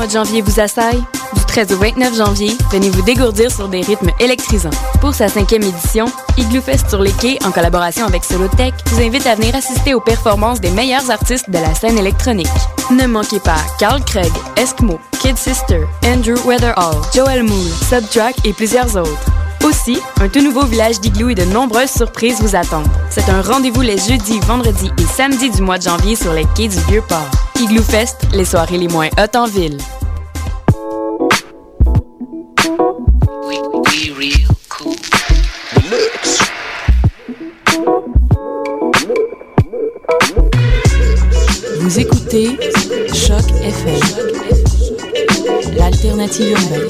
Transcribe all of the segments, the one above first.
Mois de janvier vous assaille? Du 13 au 29 janvier, venez vous dégourdir sur des rythmes électrisants. Pour sa cinquième édition, Igloo Fest sur les quais, en collaboration avec Solotech, vous invite à venir assister aux performances des meilleurs artistes de la scène électronique. Ne manquez pas Carl Craig, Eskimo, Kid Sister, Andrew Weatherall, Joel Moore, Subtrack et plusieurs autres. Aussi, un tout nouveau village d'igloo et de nombreuses surprises vous attendent. C'est un rendez-vous les jeudis, vendredis et samedis du mois de janvier sur les quais du Vieux-Port. Igloo Fest, les soirées les moins hautes en ville. Vous écoutez Choc FM, l'alternative urbaine.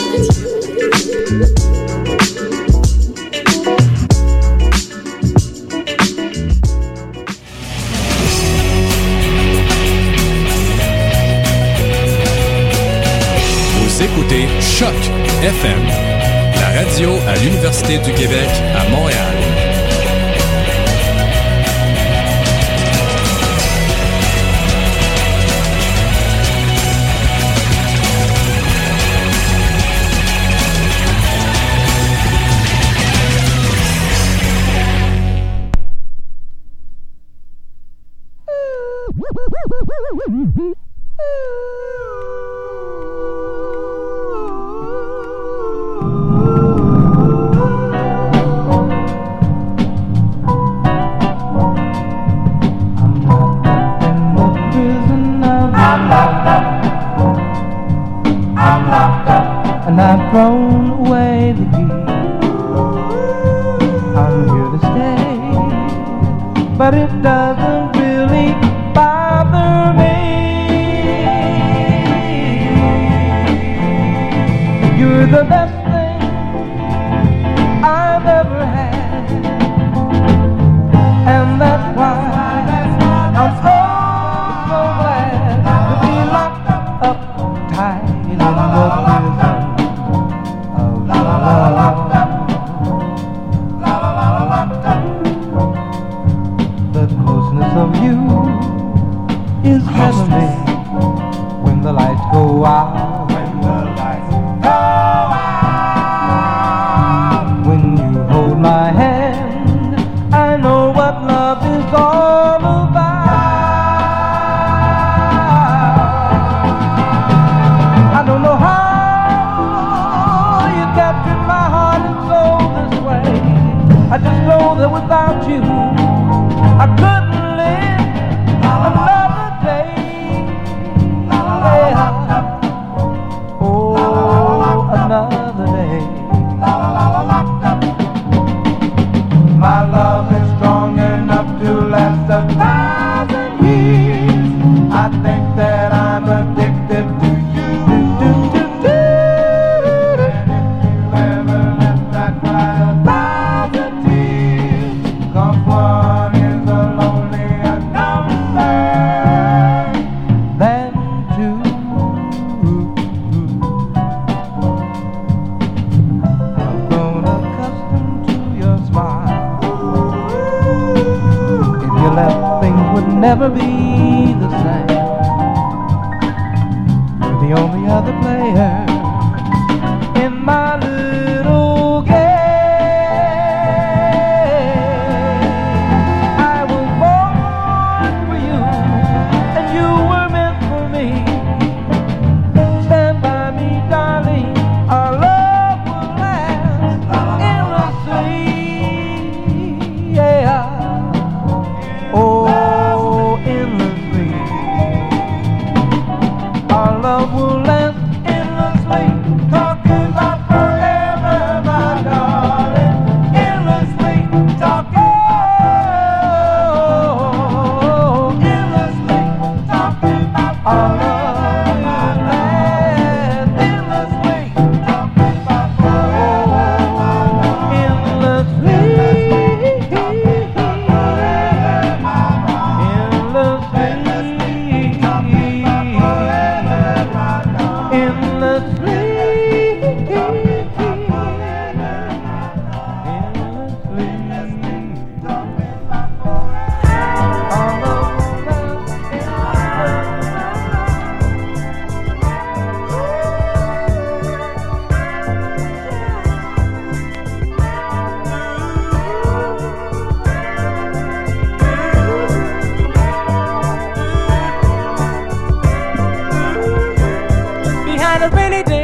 Choc FM, la radio à l'Université du Québec à Montréal. and I've thrown away the key. I'm here to stay, but it doesn't really bother me. You're the best a rainy day.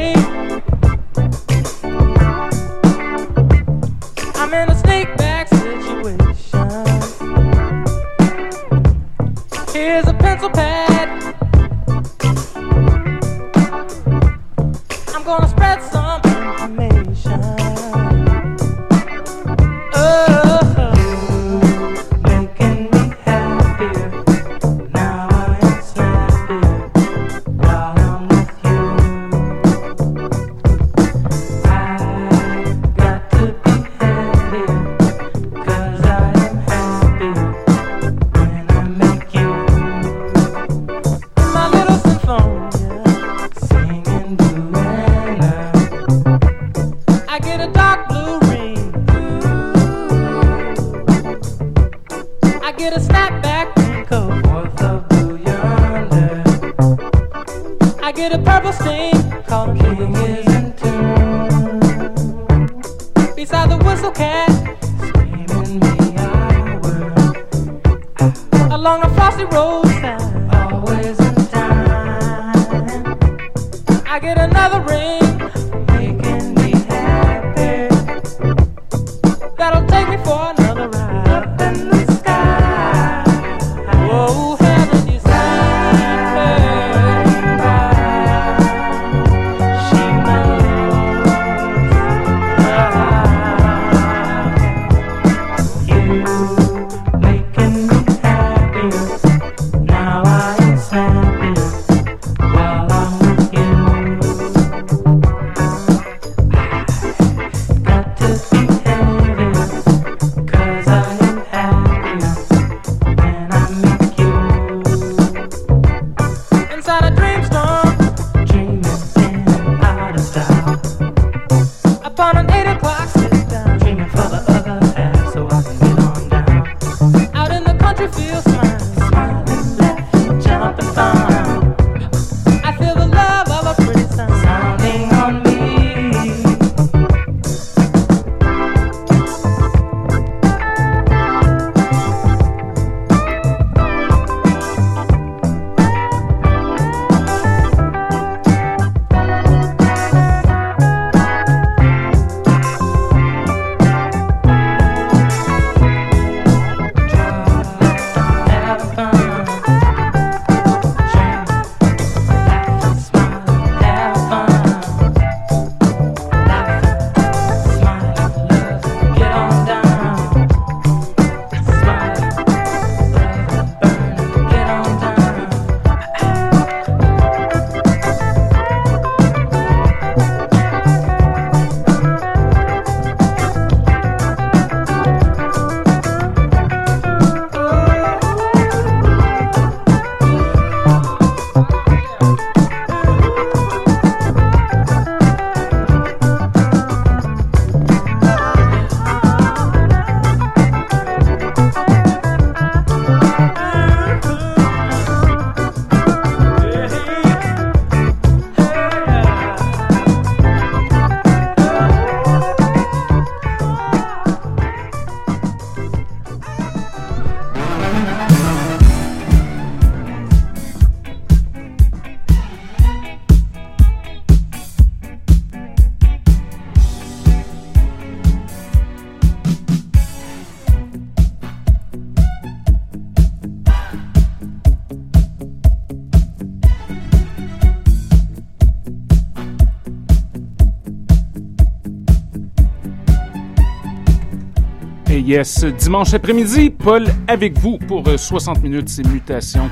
Yes, dimanche après-midi, Paul avec vous pour 60 euh, minutes, c'est mutations.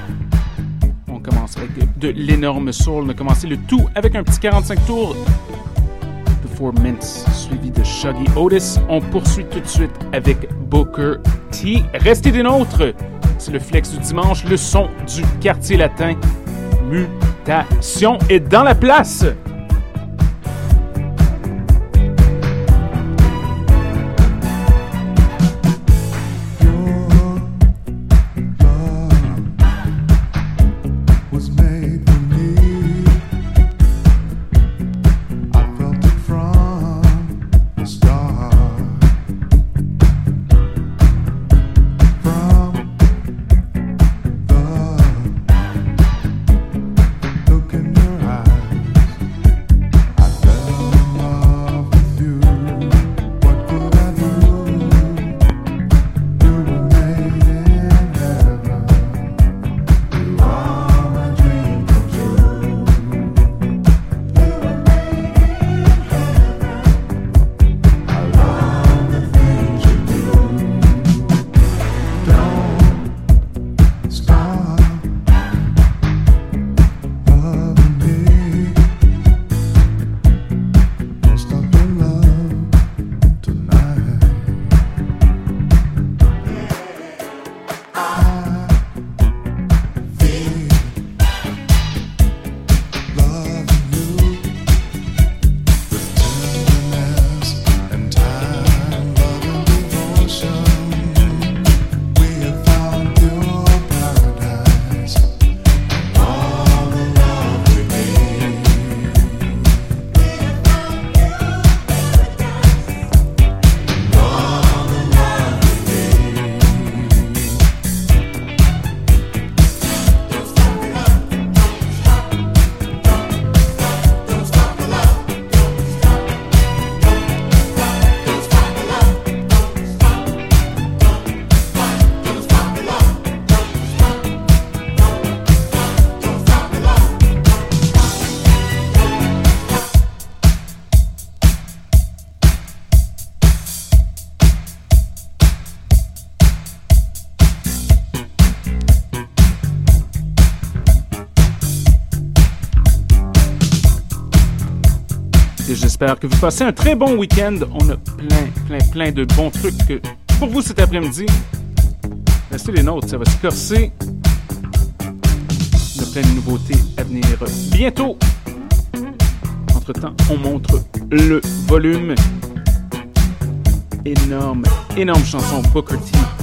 On commence avec de, l'énorme soul. On a commencé le tout avec un petit 45 tours de Four Mints, suivi de Shuggy Otis. On poursuit tout de suite avec Booker T. Restez des nôtres. C'est le flex du dimanche, le son du quartier latin. Mutation est dans la place. J'espère que vous passez un très bon week-end. On a plein, plein, plein de bons trucs pour vous cet après-midi. Restez les nôtres, ça va se corser. On a plein de nouveautés à venir bientôt. Entre-temps, on montre le volume. Énorme, énorme chanson Booker T.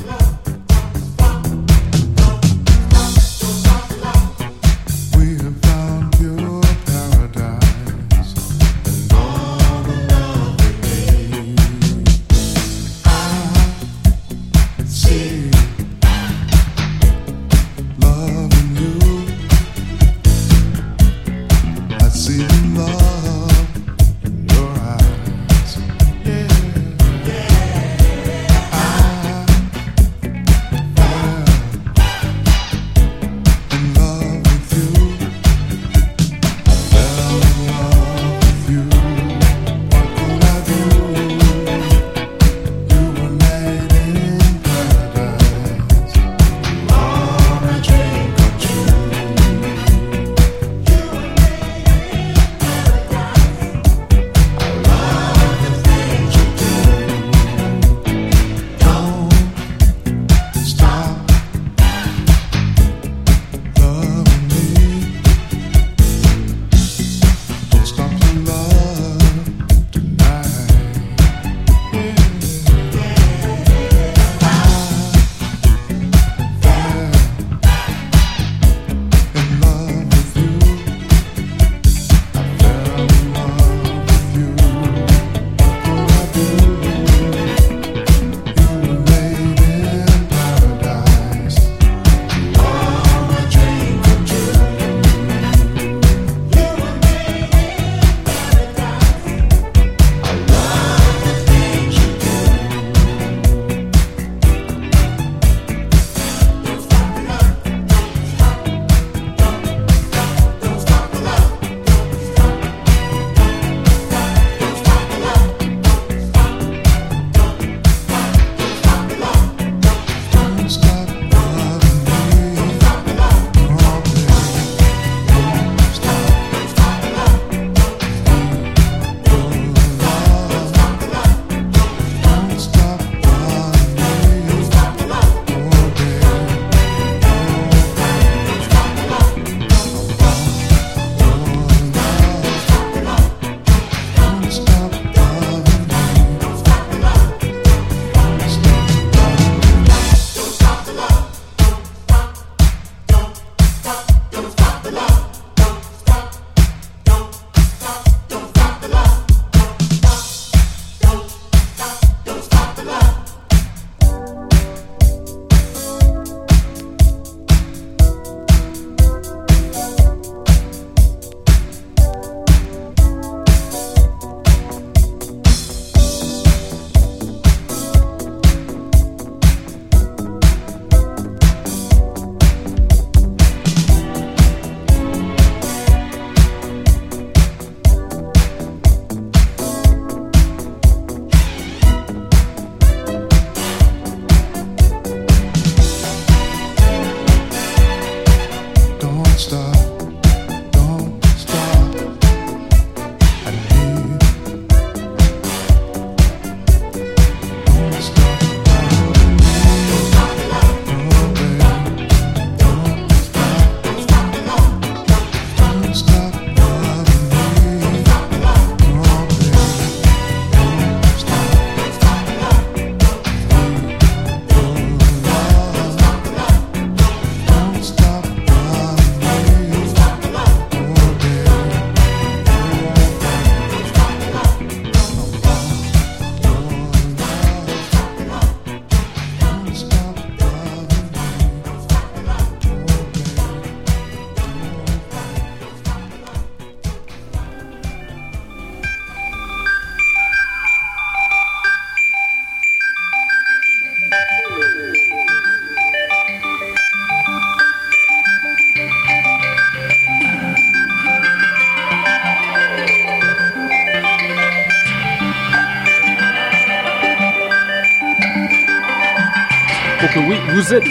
que oui, vous êtes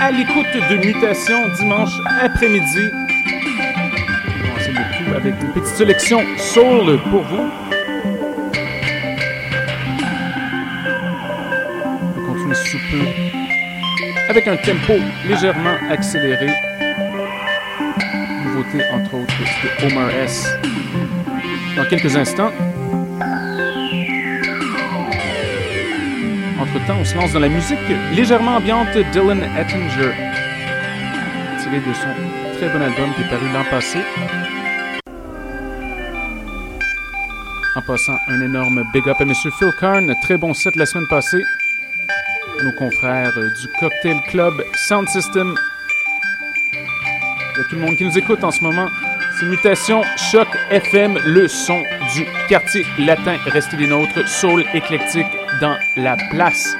à l'écoute de Mutation dimanche après-midi. Commencez beaucoup avec une petite sélection soul pour vous. On va continuer sous peu avec un tempo légèrement accéléré. Nouveauté entre autres de Homer S. Dans quelques instants, Entre-temps, on se lance dans la musique légèrement ambiante Dylan Ettinger, tiré de son très bon album qui est paru l'an passé. En passant, un énorme big up à M. Phil Karn, très bon set la semaine passée. Nos confrères du Cocktail Club Sound System. Il y a tout le monde qui nous écoute en ce moment. C'est Mutation Choc FM, le son du quartier latin. Restez des nôtres, soul éclectique dans la place.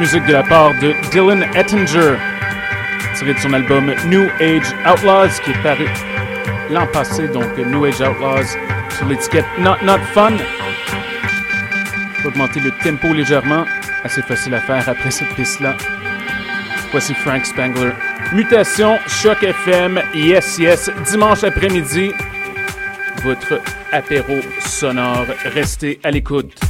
Musique de la part de Dylan Ettinger, tiré de son album New Age Outlaws, qui est paru l'an passé, donc New Age Outlaws, sur l'étiquette Not Not Fun. Augmenter le tempo légèrement, assez facile à faire après cette piste-là. Voici Frank Spangler. Mutation, Choc FM, yes, yes, dimanche après-midi, votre apéro sonore. Restez à l'écoute.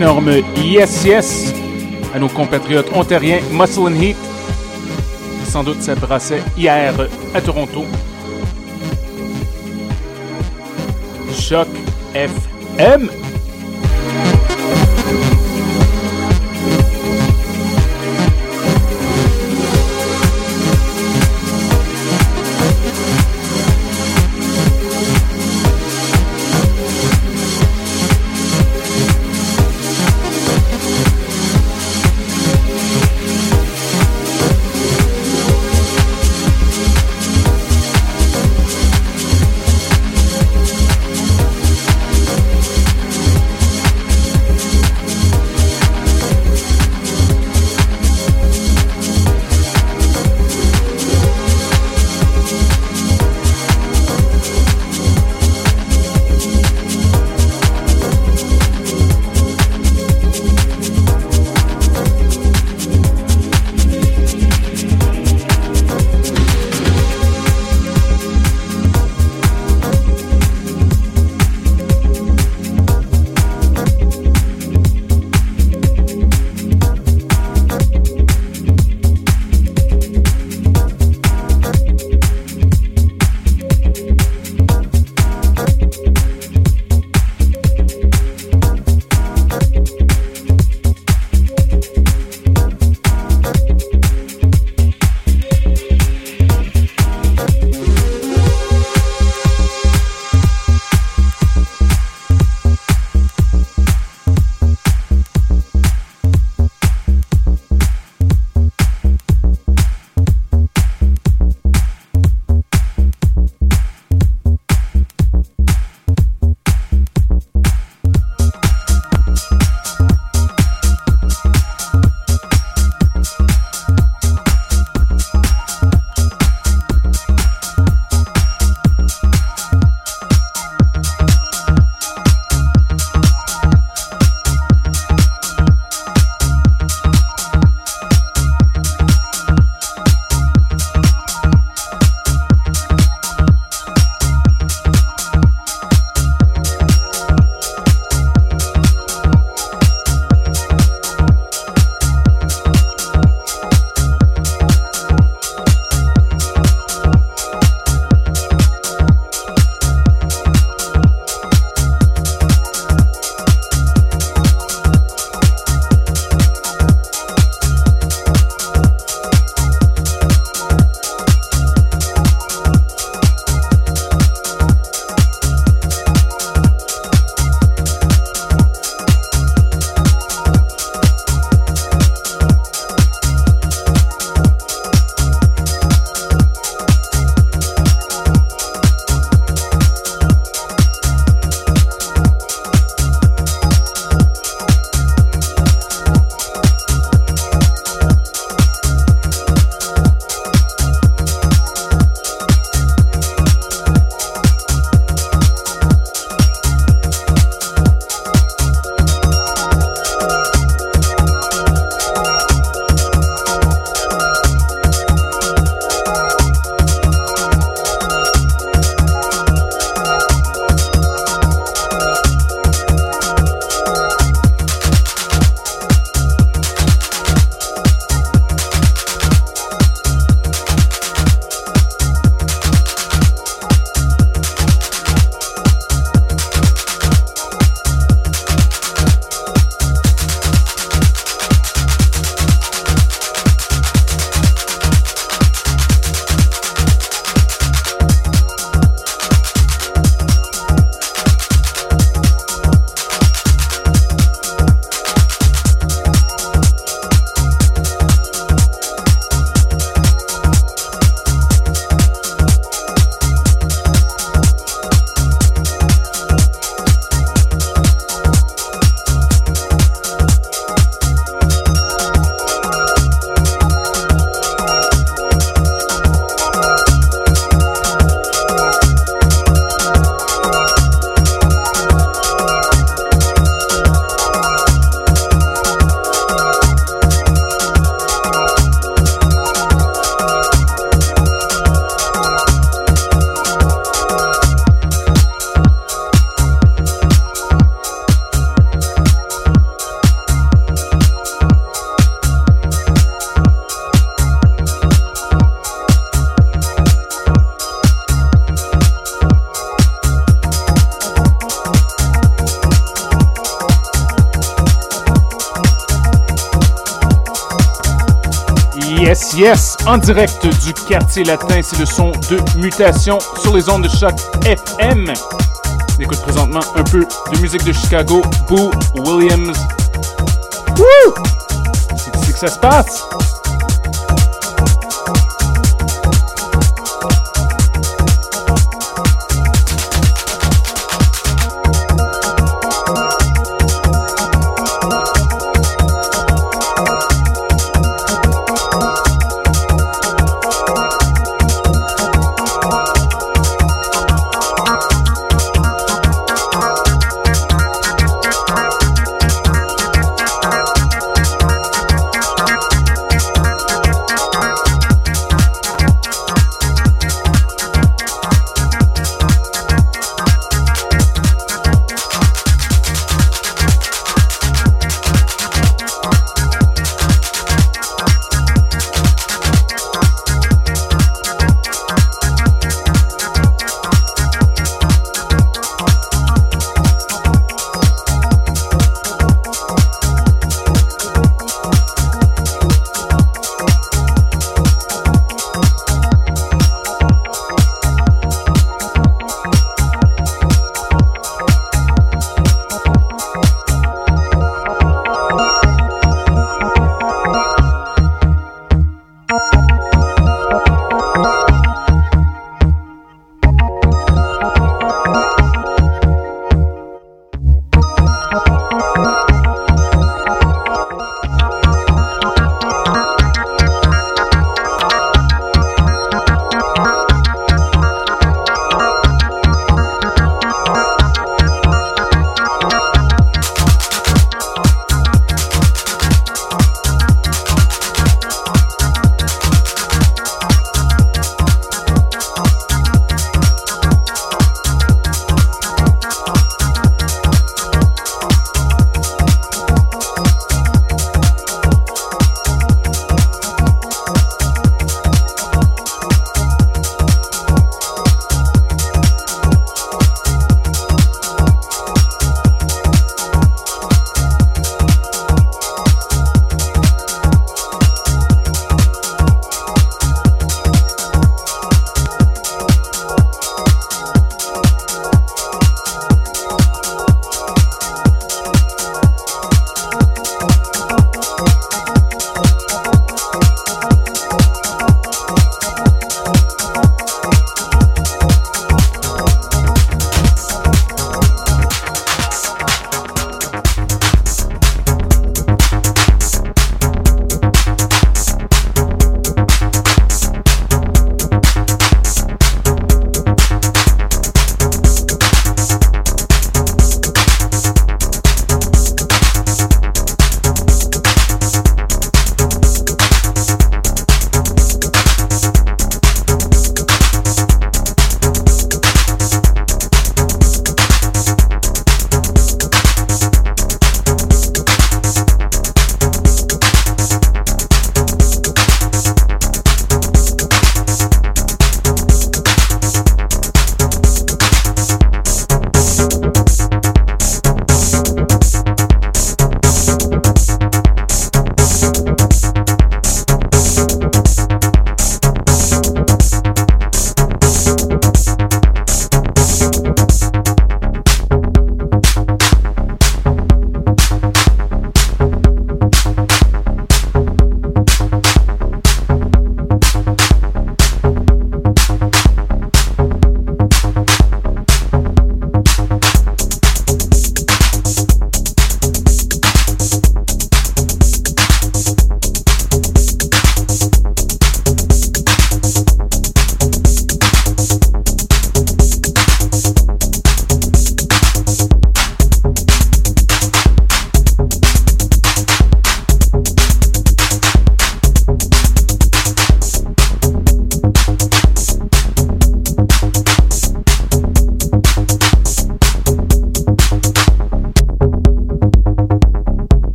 Énorme yes yes à nos compatriotes ontariens Muscle and Heat. Sans doute ça brassait hier à Toronto. Choc FM. En direct du quartier latin, c'est le son de mutation sur les ondes de choc FM. On écoute présentement un peu de musique de Chicago, Boo Williams. Woo! C'est ici que ça se passe.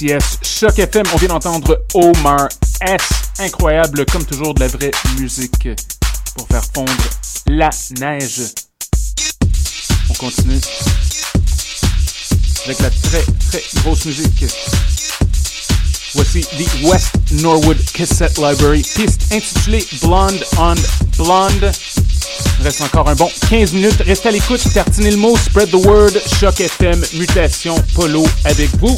Yes. Choc FM, on vient d'entendre Omar S. Incroyable, comme toujours, de la vraie musique pour faire fondre la neige. On continue avec la très, très grosse musique. Voici The West Norwood Cassette Library, piste intitulée Blonde on Blonde. Reste encore un bon 15 minutes. Restez à l'écoute, tartinez le mot, spread the word, Choc FM, mutation, polo avec vous.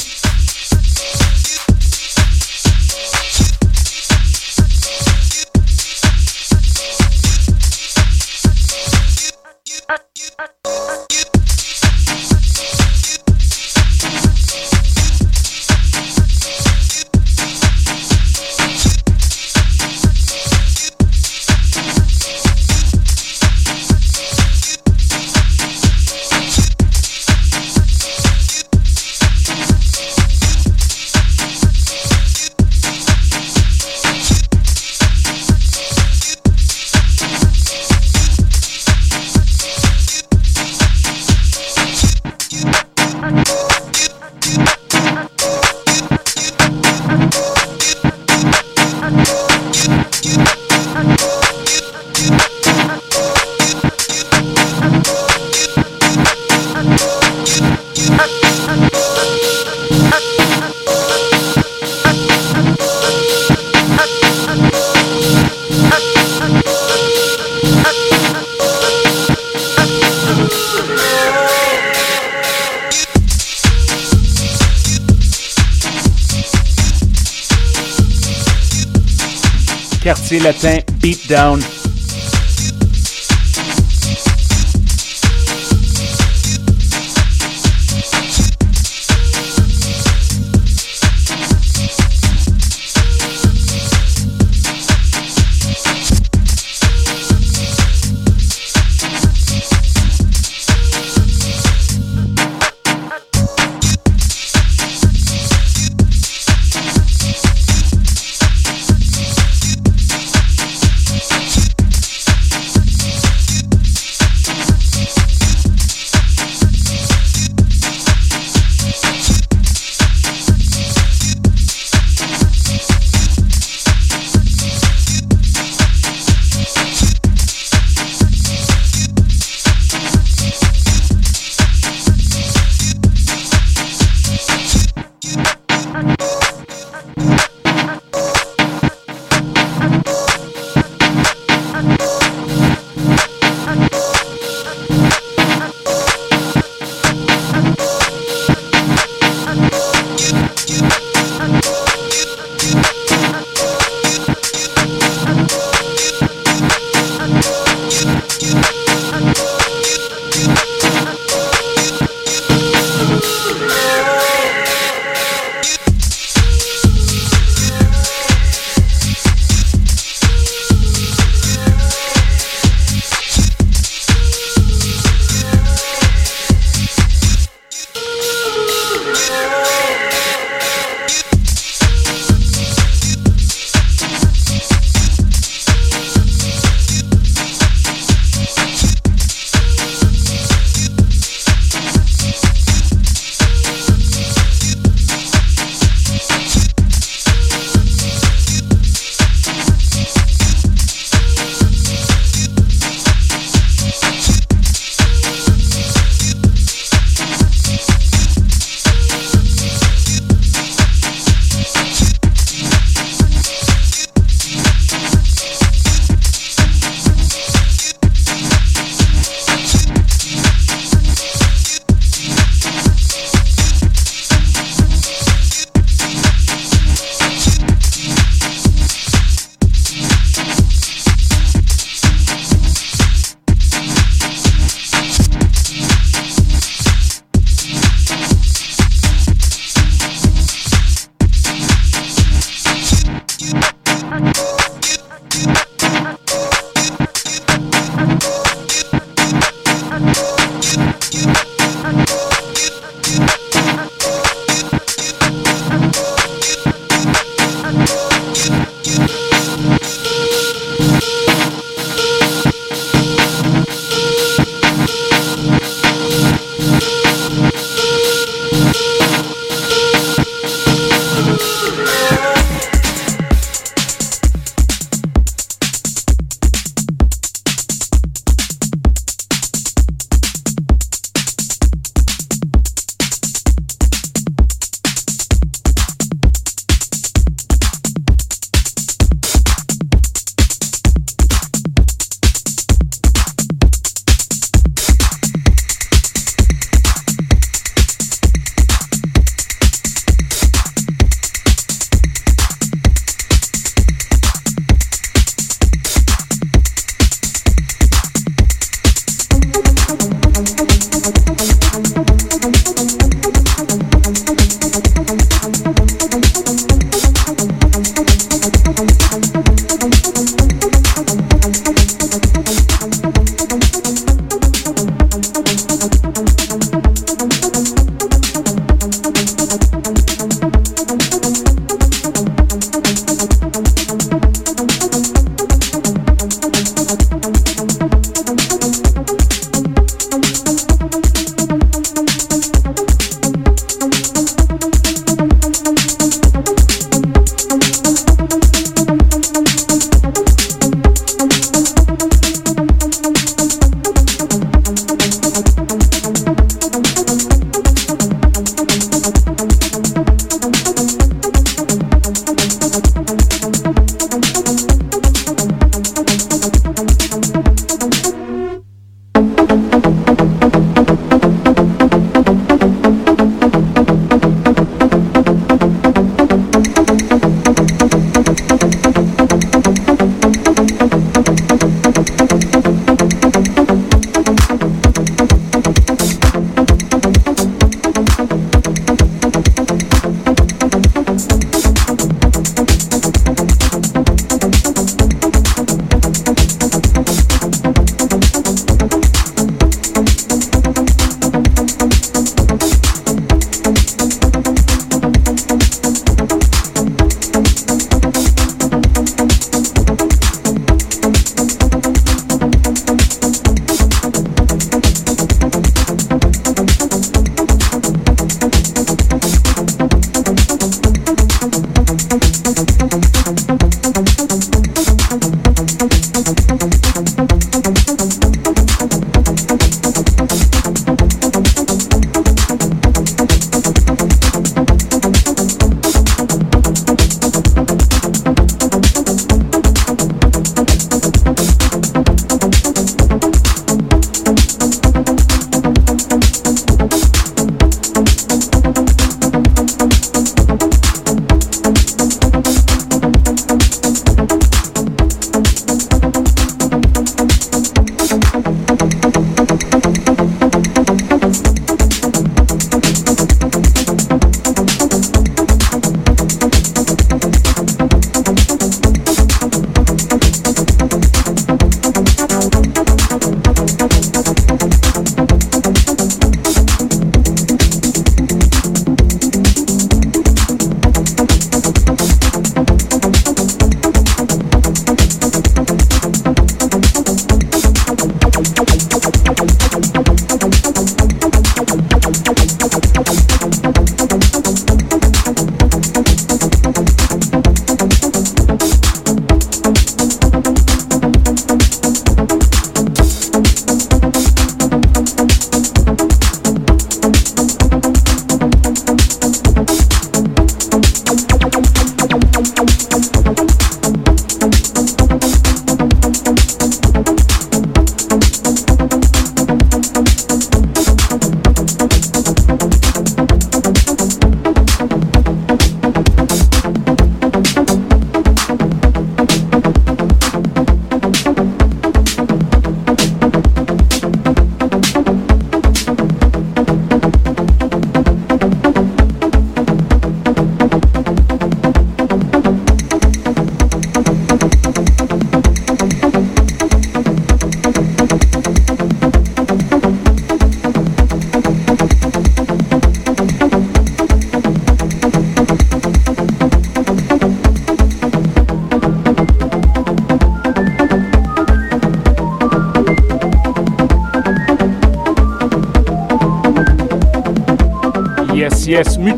Latin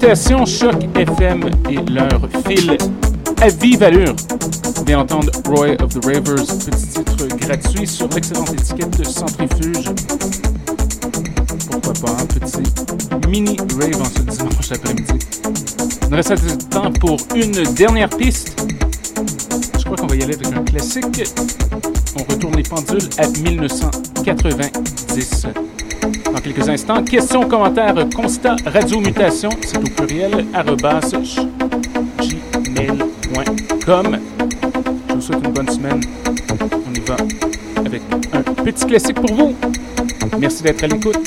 Mutation Choc FM et leur fil à vive allure. Vous entendre Roy of the Ravers, petit titre gratuit sur l'excellente étiquette de Centrifuge. Pourquoi pas un petit mini rave en ce dimanche après-midi. Il nous reste de temps pour une dernière piste. Je crois qu'on va y aller avec un classique. On retourne les pendules à 1990 dans quelques instants. Questions, commentaires, constat, radio mutation, c'est au pluriel, arrobas, gmail.com. Je vous souhaite une bonne semaine. On y va avec un petit classique pour vous. Merci d'être à l'écoute.